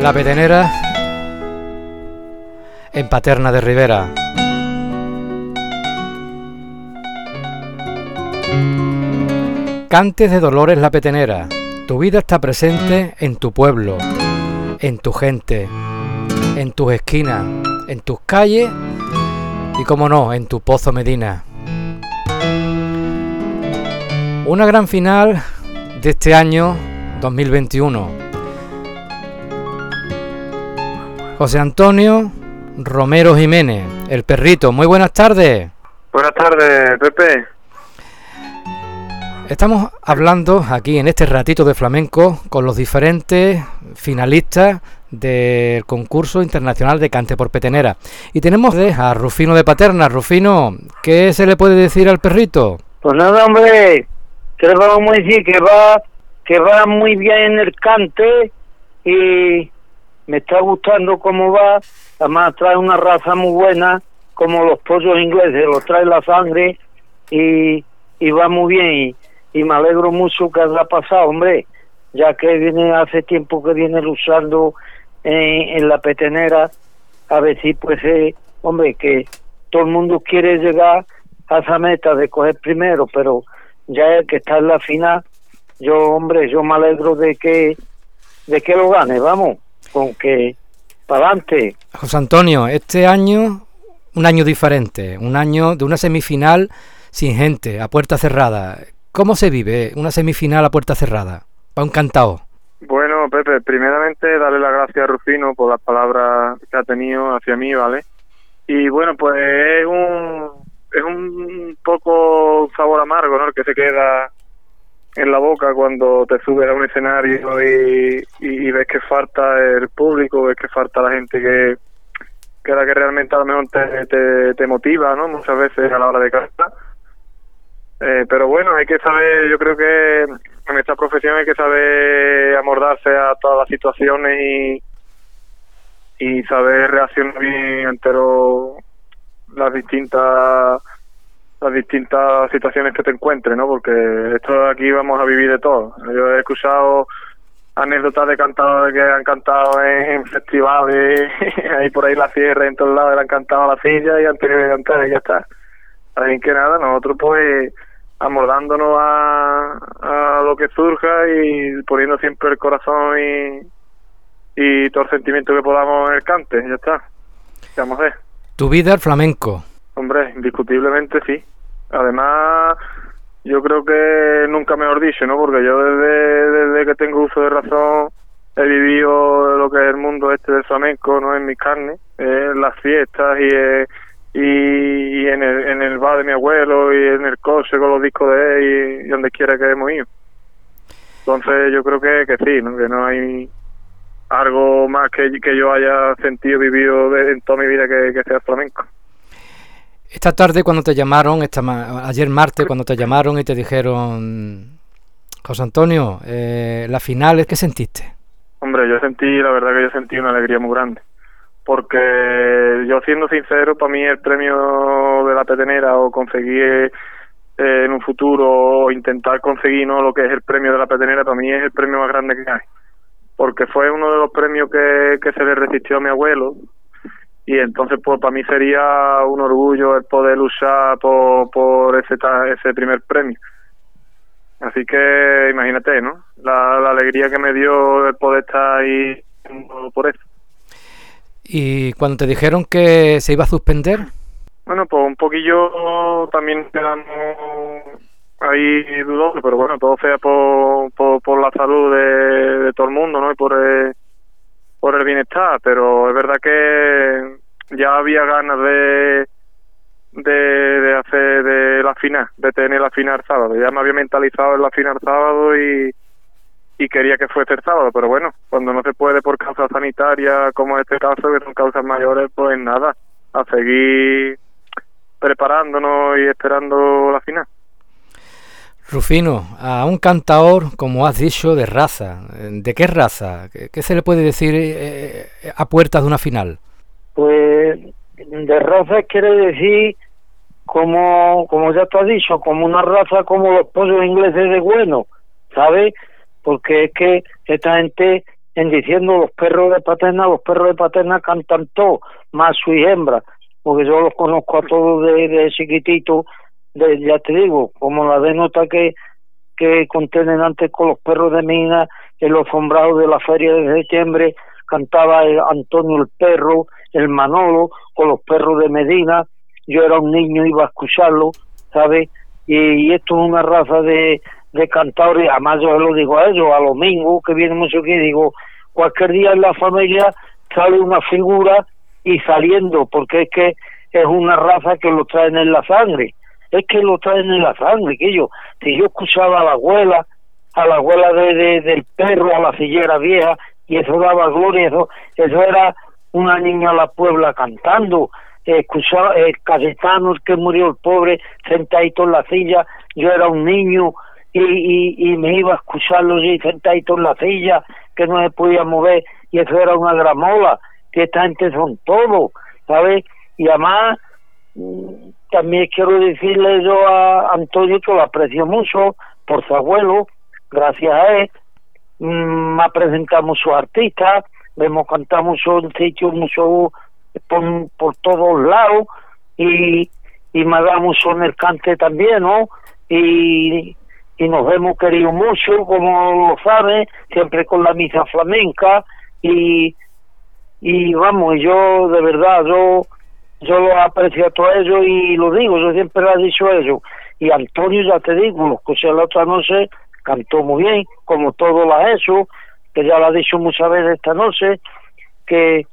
La Petenera en Paterna de Rivera. Cantes de Dolores La Petenera. Tu vida está presente en tu pueblo, en tu gente, en tus esquinas, en tus calles y, como no, en tu Pozo Medina. Una gran final de este año 2021. José Antonio Romero Jiménez, el perrito. Muy buenas tardes. Buenas tardes, Pepe. Estamos hablando aquí en este ratito de flamenco con los diferentes finalistas del concurso internacional de cante por petenera. Y tenemos a Rufino de Paterna. Rufino, ¿qué se le puede decir al perrito? Pues nada, hombre, que le vamos a decir que va, que va muy bien el cante y me está gustando cómo va. Además trae una raza muy buena, como los pollos ingleses, los trae la sangre y, y va muy bien. Y, me alegro mucho que haya pasado, hombre, ya que viene hace tiempo que viene luchando en, la petenera, a ver si pues, eh, hombre, que todo el mundo quiere llegar a esa meta de coger primero, pero ya que está en la final, yo, hombre, yo me alegro de que, de que lo gane, vamos, con que para adelante. José Antonio, este año, un año diferente, un año de una semifinal sin gente, a puerta cerrada. ¿Cómo se vive una semifinal a puerta cerrada? Para un cantao. Bueno, Pepe, primeramente darle las gracias a Rufino por las palabras que ha tenido hacia mí, ¿vale? Y bueno, pues es un, es un poco sabor amargo, ¿no? El que se queda en la boca cuando te subes a un escenario y, y, ves que falta el público, ves que falta la gente que, que la que realmente a lo mejor te, te, motiva, ¿no? Muchas veces a la hora de cantar. Eh, pero bueno, hay que saber, yo creo que en esta profesión hay que saber amordarse a todas las situaciones y, y saber reaccionar bien ante las distintas las distintas situaciones que te encuentres, ¿no? Porque esto aquí vamos a vivir de todo. Yo he escuchado anécdotas de cantadores que han cantado en, festivales, ahí por ahí la sierra, en todos lados, le han cantado a la silla y han tenido que cantar y ya está. Así que nada, nosotros pues amordándonos a, a lo que surja y poniendo siempre el corazón y, y todo el sentimiento que podamos en el cante, ya está. ¿Qué vamos a ver? Tu vida el flamenco. Hombre, indiscutiblemente sí. Además, yo creo que nunca mejor dicho, ¿no? Porque yo desde, desde que tengo uso de razón he vivido lo que es el mundo este del flamenco, ¿no? En mi carne, en las fiestas y, eh, y, en, el, en el bar de mi abuelo y en el coche con los discos de él y, donde quiera que hemos ido. Entonces yo creo que, que sí. Que no hay algo más que, yo haya sentido, vivido en toda mi vida que sea flamenco. Esta tarde cuando te llamaron, esta ayer martes cuando te llamaron y te dijeron, José Antonio, eh, la final, ¿qué sentiste? Hombre, yo sentí, la verdad que yo sentí una alegría muy grande. Porque yo siendo sincero, para mí el premio de la petenera o conseguir eh, en un futuro o intentar conseguir no lo que es el premio de la petenera, para mí es el premio más grande que hay. Porque fue uno de los premios que, que se le resistió a mi abuelo, y entonces pues para mí sería un orgullo el poder luchar por, por ese ese primer premio. Así que imagínate no la, alegría que me dio el poder estar ahí por eso. Y cuando te dijeron que se iba a suspender bueno pues un poquillo también quedamos ahí dudosos pero bueno todo sea por, por, la salud de, de, todo el mundo no y por el, por el bienestar pero es verdad que ya había ganas de, de, hacer de la final, de tener la final sábado. Ya me había mentalizado en la final sábado y, y quería que fuese el sábado, pero bueno, cuando no se puede por causa sanitaria, como este caso, que son causas mayores, pues nada, a seguir preparándonos y esperando la final. Rufino, a un cantador, como has dicho, de raza, ¿de qué raza? ¿Qué, se le puede decir eh, a puertas de una final? Pues de raza quiere decir como como ya te has dicho como una raza como los pollos ingleses de bueno ¿sabes? porque es que esta gente en diciendo los perros de paterna, los perros de paterna cantan todo, más su hembra, porque yo los conozco a todos de, de chiquitito, de, ya te digo, como la denota que, que contienen antes con los perros de mina, en los sombrados de la feria de septiembre, cantaba el Antonio el perro, el Manolo, con los perros de Medina, yo era un niño, iba a escucharlo, ¿sabes? Y, esto es una raza de, de cantadores, además yo lo digo a ellos, a los mingos que vienen mucho aquí, digo, cualquier día en la familia sale una figura y saliendo, porque es que es una raza que lo traen en la sangre, es que lo traen en la sangre, que yo, si yo escuchaba a la abuela, a la abuela de, del perro, a la sillera vieja, y eso daba gloria, eso, eso era una niña a la Puebla cantando, Cayetano, el que murió el pobre, sentadito en la silla, yo era un niño y, y, me iba a escucharlo allí sentadito en la silla, que no se podía mover, y eso era una gramola, que esta gente son todos, ¿sabes? Y además, mm, también quiero decirle yo a Antonio que lo aprecio mucho por su abuelo, gracias a él, mm, me ha presentado muchos artistas, hemos cantado mucho en sitios, mucho por, por todos lados, y, y mucho en el cante también, ¿no? Y, y nos hemos querido mucho, como lo sabe, siempre con la misa flamenca, y, y vamos, yo de verdad, yo yo lo aprecio a todo ello y lo digo, yo siempre lo he dicho ello. Y Antonio, ya te digo, lo escuché la otra noche, cantó muy bien, como todo lo ha que ya lo ha dicho muchas veces esta noche, que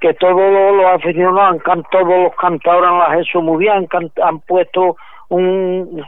que todos los, aficionados han todos los cantadores han hecho muy bien, han, puesto un,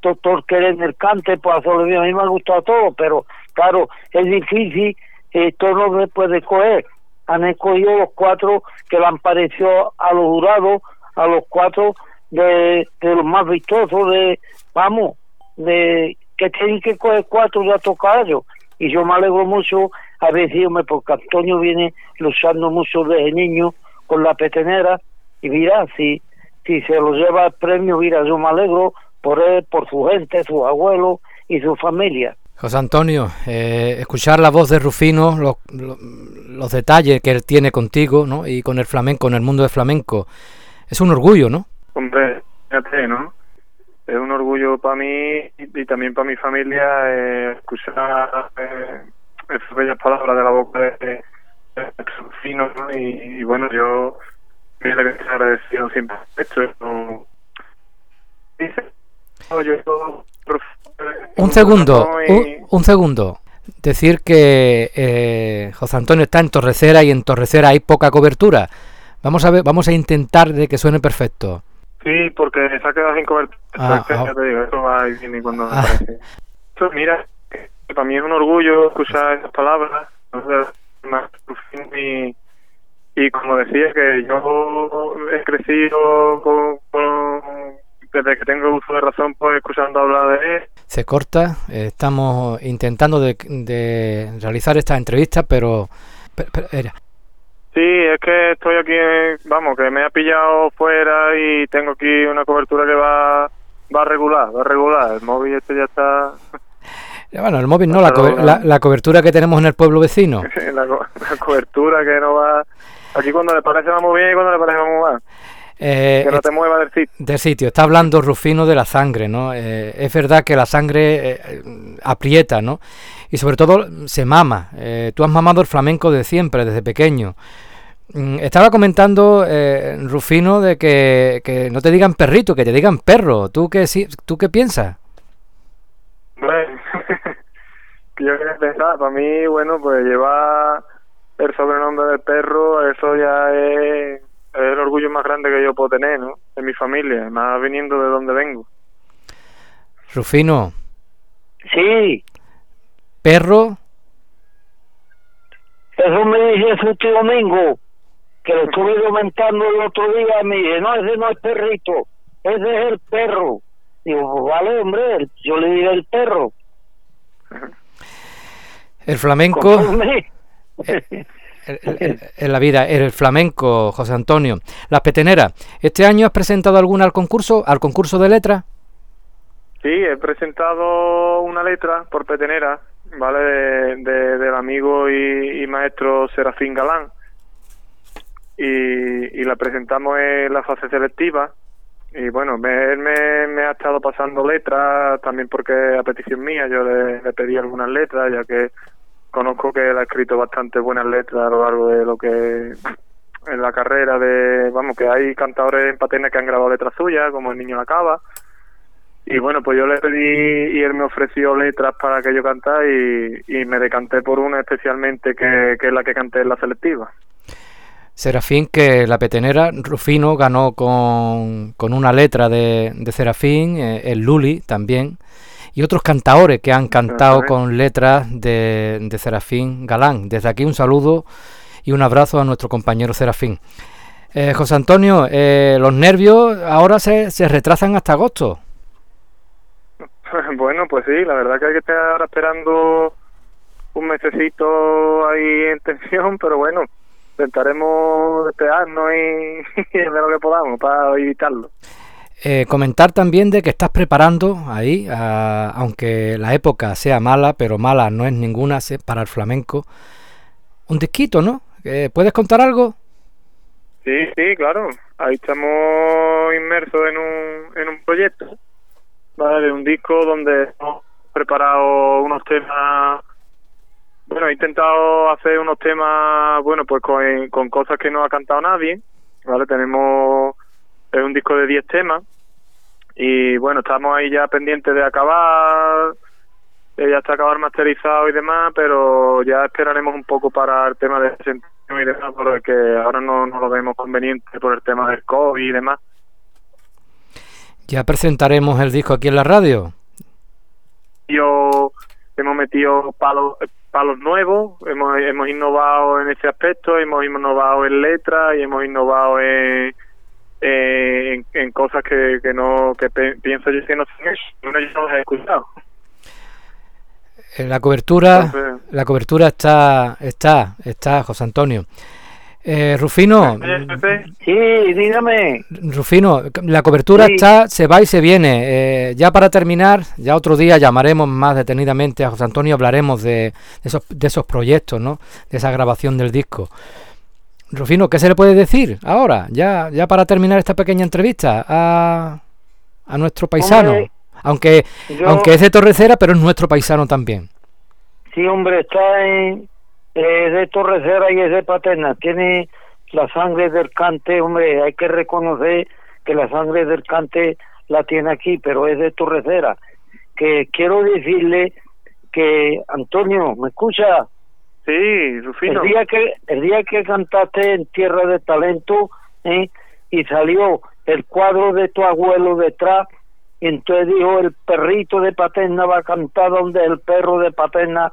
doctor que en el cante, pues a mí me ha gustado todo, pero claro, es difícil, eh, todo no se puede coger. Han escogido los cuatro que le han parecido a los jurados, a los cuatro de, de los más vistosos, de, vamos, de que tienen que coger cuatro ya ellos Y yo me alegro mucho a decirme porque Antonio viene luchando mucho desde niño con la petenera y mira, si, si se lo lleva el premio, mira, yo me alegro por él, por su gente, sus abuelos y su familia. José Antonio, eh, escuchar la voz de Rufino, los, detalles que él tiene contigo ¿no? y con el flamenco, en el mundo del flamenco, es un orgullo, ¿no? Hombre, fíjate, ¿no? Es un orgullo para mí y, también para mi familia eh, escuchar eh, esas bellas palabras de la boca de, Rufino, ¿no? Y, bueno, yo me agradecido siempre esto. Yo, un segundo, un, segundo. Decir que eh, José Antonio está en Torrecera y en Torrecera hay poca cobertura. Vamos a ver, vamos a intentar de que suene perfecto. Sí, porque se ha quedado sin cobertura. Ah, ah. te digo, eso va y cuando ah. mira, para mí es un orgullo escuchar esas palabras. Y, y como decía, que yo he crecido con desde que tengo uso de razón, pues escuchando hablar de él. Se corta, estamos intentando de, realizar esta entrevista, pero, Sí, es que estoy aquí, vamos, que me ha pillado fuera y tengo aquí una cobertura que va, va a regular, va a regular. El móvil este ya está... Bueno, el móvil no, la, la, cobertura que tenemos en el pueblo vecino. la, la cobertura que no va... Aquí cuando le parece va muy bien y cuando le parece va muy mal. Eh, que no te mueva del sitio. Del sitio. Está hablando Rufino de la sangre, ¿no? Eh, es verdad que la sangre eh, aprieta, ¿no? Y sobre todo se mama. tú has mamado el flamenco de siempre, desde pequeño. Mm, estaba comentando Rufino de que, no te digan perrito, que te digan perro. ¿Tú qué, tú qué piensas? Bueno, yo pensar, para mí, bueno, pues llevar el sobrenombre del perro, eso ya es es el orgullo más grande que yo puedo tener, ¿no? En mi familia, más viniendo de donde vengo. Rufino. Sí. ¿Perro? Eso me dice este domingo, que lo estuve comentando el otro día, me dije, no, ese no es perrito, ese es el perro. Digo, pues vale, hombre, yo le diré el perro. El flamenco... en la vida, el flamenco, José Antonio. Las peteneras, ¿este año has presentado alguna al concurso, al concurso de letra? Sí, he presentado una letra por petenera ¿vale? De, del amigo y, maestro Serafín Galán. Y, y, la presentamos en la fase selectiva. Y bueno, me, él me, ha estado pasando letras, también porque a petición mía yo le, le pedí algunas letras, ya que conozco que él ha escrito bastante buenas letras a lo largo de lo que en la carrera de, vamos, que hay cantadores en patena que han grabado letras suyas, como El Niño la Cava. Y bueno, pues yo le pedí y él me ofreció letras para que yo cantara y, me decanté por una especialmente que, es la que canté en la selectiva. Serafín, que la petenera, Rufino ganó con, con una letra de, de Serafín, eh, el Luli también, y otros cantadores que han cantado con letras de, de Serafín Galán. Desde aquí un saludo y un abrazo a nuestro compañero Serafín. Eh, José Antonio, eh, los nervios ahora se, se retrasan hasta agosto. Bueno, pues sí, la verdad que hay que estar esperando un mesecito ahí en tensión, pero bueno, intentaremos despegarnos y, y lo que podamos para evitarlo. Eh, comentar también de que estás preparando ahí, aunque la época sea mala, pero mala no es ninguna para el flamenco, un disquito, ¿no? ¿Puedes contar algo? Sí, sí, claro. Ahí estamos inmersos en un, en un proyecto, ¿vale? Un disco donde hemos preparado unos temas. Bueno, he intentado hacer unos temas, bueno, pues con, con cosas que no ha cantado nadie, ¿vale? Tenemos. Es un disco de 10 temas. Y bueno, estamos ahí ya pendientes de acabar ya está acabar masterizado y demás, pero ya esperaremos un poco para el tema de y demás, porque ahora no, no lo vemos conveniente por el tema del COVID y demás. ¿Ya presentaremos el disco aquí en la radio? Yo hemos metido palos palos nuevos, hemos, hemos innovado en ese aspecto, hemos innovado en letras y hemos innovado en, en, cosas que, que no que pienso yo que no hecho, no los he escuchado. Eh, la cobertura, la cobertura está, está, está, José Antonio. Eh, Rufino. Sí, dígame. Rufino, la cobertura está, se va y se viene. Eh, ya para terminar, ya otro día llamaremos más detenidamente a José Antonio y hablaremos de, esos, de esos proyectos, ¿no? De esa grabación del disco. Rufino, ¿qué se le puede decir ahora, ya, ya para terminar esta pequeña entrevista a, a nuestro paisano? Aunque, aunque es de Torrecera, pero es nuestro paisano también. Sí, hombre, está en, de Torrecera y es de Paterna. Tiene la sangre del cante, hombre, hay que reconocer que la sangre del cante la tiene aquí, pero es de Torrecera. Que quiero decirle que, Antonio, ¿me escucha? Sí, Rufino. El día que, el día que cantaste en Tierra de Talento, ¿eh? y salió el cuadro de tu abuelo detrás, y entonces dijo, el perrito de Paterna va a cantar donde el perro de Paterna.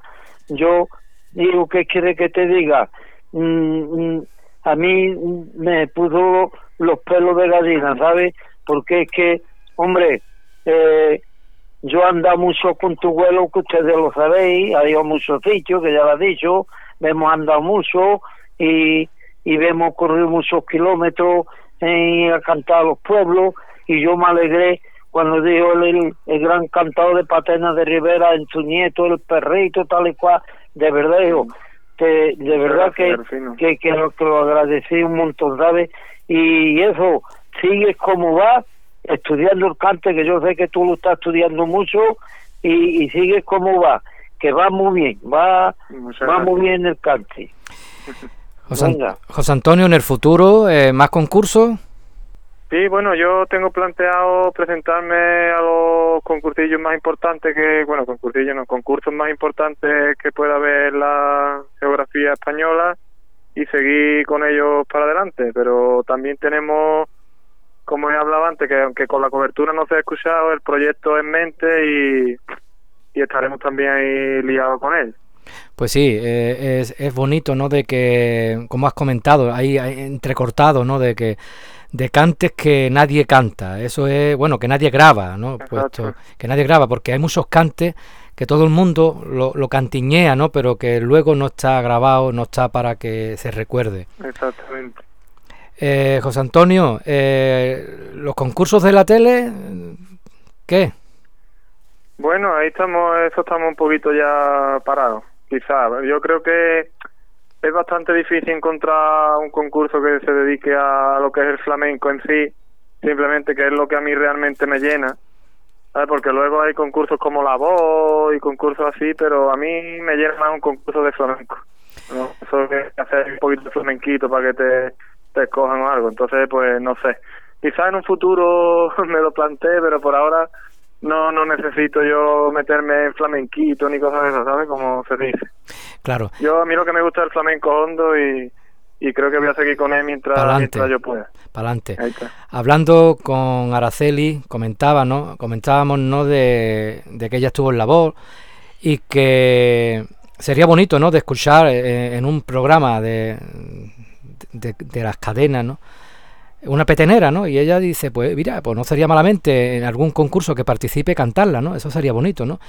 Yo digo, ¿qué quiere que te diga? Mm, mm, a mí me puso los pelos de gallina, ¿sabes? Porque es que, hombre, eh, yo ando mucho con tu vuelo, que ustedes lo sabéis, ha ido muchos sitios, que ya lo he dicho, hemos andado mucho y, y hemos corrido muchos kilómetros y a cantar a los pueblos y yo me alegré cuando dijo el, el, gran cantador de Patena de Rivera en su nieto, el perrito, tal y cual, de verdad, dijo, que, de verdad que, que, que, lo, que lo agradecí un montón, ¿sabes? Y eso, sigue como va, estudiando el cante, que yo sé que tú lo estás estudiando mucho, y, y sigues como va, que va muy bien, va, va muy bien el cante. José, José, Antonio, en el futuro, eh, ¿más concursos? Sí, bueno, yo tengo planteado presentarme a los concursillos más importantes que, bueno, concursillos no, concursos más importantes que pueda haber la geografía española y seguir con ellos para adelante, pero también tenemos, como he hablado antes, que aunque con la cobertura no se ha escuchado, el proyecto en mente y, y estaremos también ahí liados con él. Pues sí, eh, es, es bonito, ¿no? De que, como has comentado, ahí entrecortado, ¿no? De que de cantes que nadie canta. Eso es, bueno, que nadie graba, ¿no? Puesto, que nadie graba, porque hay muchos cantes que todo el mundo lo, lo, cantiñea, ¿no? Pero que luego no está grabado, no está para que se recuerde. Exactamente. Eh, José Antonio, eh, los concursos de la tele, ¿qué? Bueno, ahí estamos, eso estamos un poquito ya parados, quizás. Yo creo que es bastante difícil encontrar un concurso que se dedique a lo que es el flamenco en sí, simplemente que es lo que a mí realmente me llena. Porque luego hay concursos como La Voz y concursos así, pero a mí me llena más un concurso de flamenco. Eso que hacer un poquito de flamenquito para que te, te escojan o algo. Entonces, pues no sé. Quizás en un futuro me lo planteé, pero por ahora no no necesito yo meterme en flamenquito ni cosas de esas, ¿sabes? Como se dice. Claro. Yo a mí lo que me gusta es el flamenco hondo y, y creo que voy a seguir con él mientras, mientras yo pueda. Para adelante. Hablando con Araceli, comentaba, ¿no? Comentábamos, ¿no? De, de que ella estuvo en la voz y que sería bonito, ¿no? De escuchar eh, en un programa de, de, de las cadenas, ¿no? una petenera, ¿no? Y ella dice, pues mira, pues no sería malamente en algún concurso que participe cantarla, ¿no? Eso sería bonito, ¿no?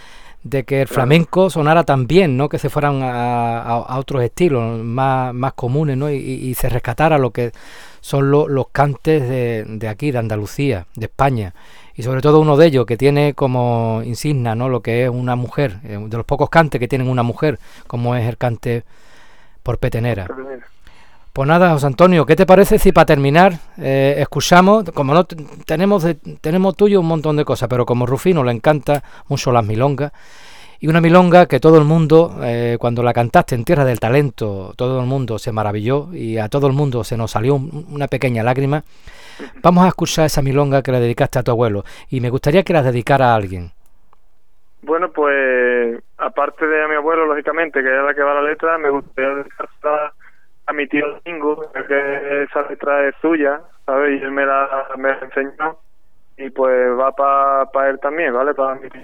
De que el flamenco sonara tan bien, ¿no? Que se fueran a, otros estilos más, más comunes, ¿no? Y, se rescatara lo que son los cantes de, de, aquí, de Andalucía, de España. Y sobre todo uno de ellos que tiene como insignia, ¿no? Lo que es una mujer, eh, de los pocos cantes que tienen una mujer, como es el cante por petenera. Pues nada, José Antonio, ¿qué te parece si para terminar eh, escuchamos, como no tenemos tenemos tuyo un montón de cosas, pero como Rufino le encanta mucho las milongas, y una milonga que todo el mundo, eh, cuando la cantaste en Tierra del Talento, todo el mundo se maravilló y a todo el mundo se nos salió una pequeña lágrima, vamos a escuchar esa milonga que le dedicaste a tu abuelo, y me gustaría que la dedicara a alguien. Bueno, pues aparte de a mi abuelo, lógicamente, que es la que va la letra, me gustaría dedicar a mi tío Domingo, que esa letra es suya, ¿sabes? Y él me la, me enseñó y pues va para pa él también, ¿vale? Para mi tío.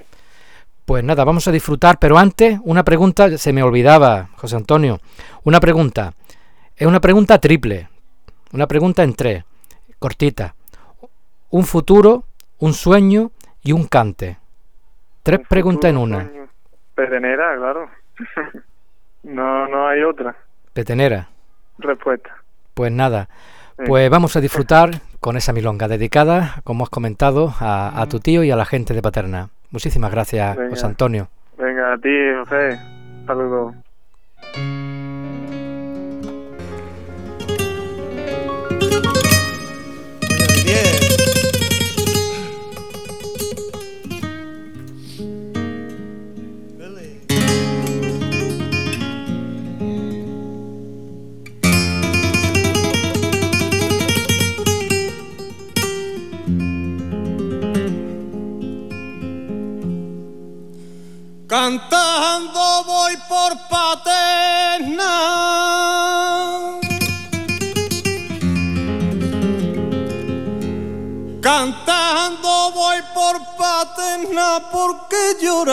Pues nada, vamos a disfrutar, pero antes una pregunta, se me olvidaba, José Antonio, una pregunta, es una pregunta triple, una pregunta en tres, cortita, un futuro, un sueño y un cante. Tres preguntas en una. Petenera, claro. no, no hay otra. Petenera respuesta. Pues nada, pues vamos a disfrutar con esa milonga dedicada, como has comentado, a, tu tío y a la gente de Paterna. Muchísimas gracias, José Antonio. Venga, a ti, José. Saludos. Cantando voy por paterna. Cantando voy por paterna porque llorar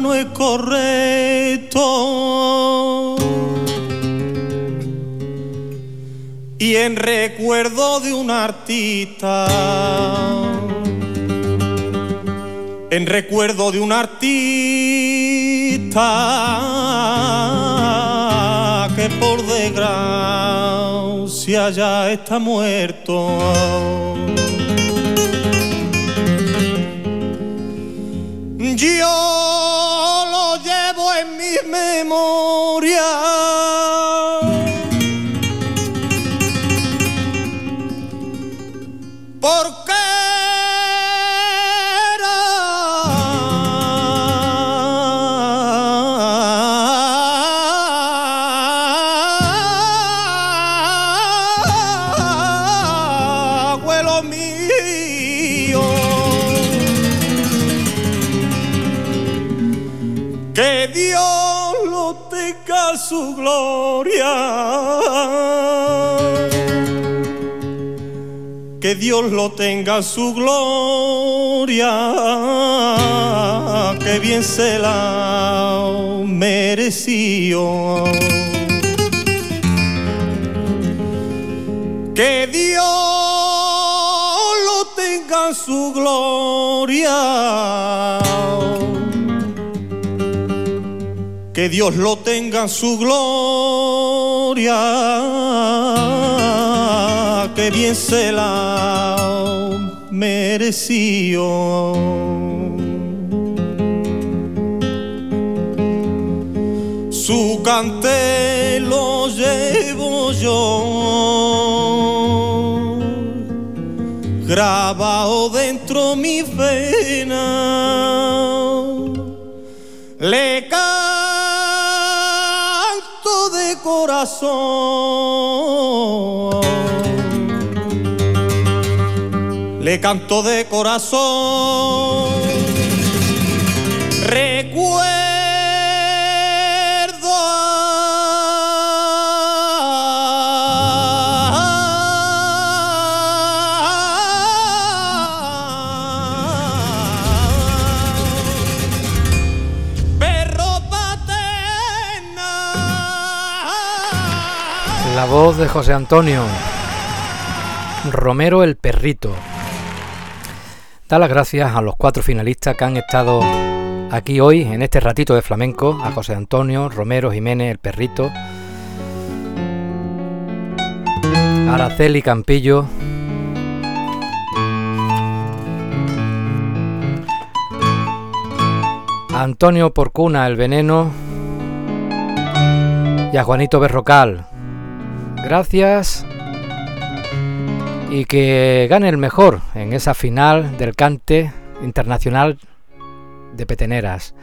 no es correcto. Y en recuerdo de un artista en recuerdo de un artista que por desgracia ya está muerto. Yo lo llevo en mi memoria. Que Dios lo tenga su gloria, que bien se la mereció. Que Dios lo tenga su gloria que Dios lo tenga en su gloria, que bien se la mereció. Su cante lo llevo yo, grabado dentro mi vena. Le Le canto de corazón. La voz de José Antonio Romero el Perrito. Da las gracias a los cuatro finalistas que han estado aquí hoy en este ratito de flamenco, a José Antonio Romero Jiménez el Perrito, Araceli Campillo, Antonio Porcuna el Veneno y a Juanito Berrocal gracias. Y que gane el mejor en esa final del cante internacional de peteneras,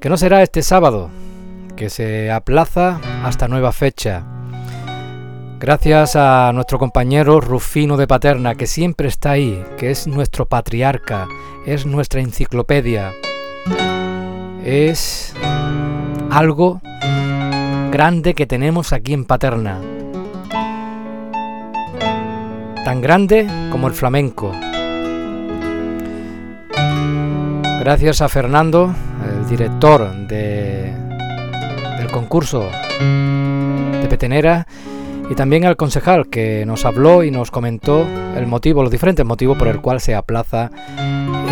que no será este sábado, que se aplaza hasta nueva fecha. Gracias a nuestro compañero Rufino de Paterna, que siempre está ahí, que es nuestro patriarca, es nuestra enciclopedia, es algo grande que tenemos aquí en Paterna tan grande como el flamenco. Gracias a Fernando, el director de, del concurso de Petenera, y también al concejal que nos habló y nos comentó el motivo, los diferentes motivos por el cual se aplaza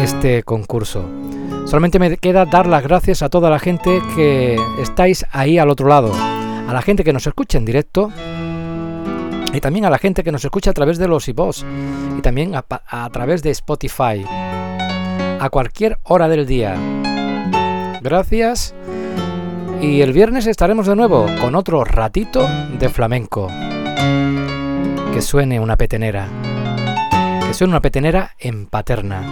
este concurso. Solamente me queda dar las gracias a toda la gente que estáis ahí al otro lado, a la gente que nos escucha en directo y también a la gente que nos escucha a través de los iVoox y también a, a través de Spotify a cualquier hora del día. Gracias y el viernes estaremos de nuevo con otro ratito de flamenco. Que suene una petenera. Que suene una petenera en paterna.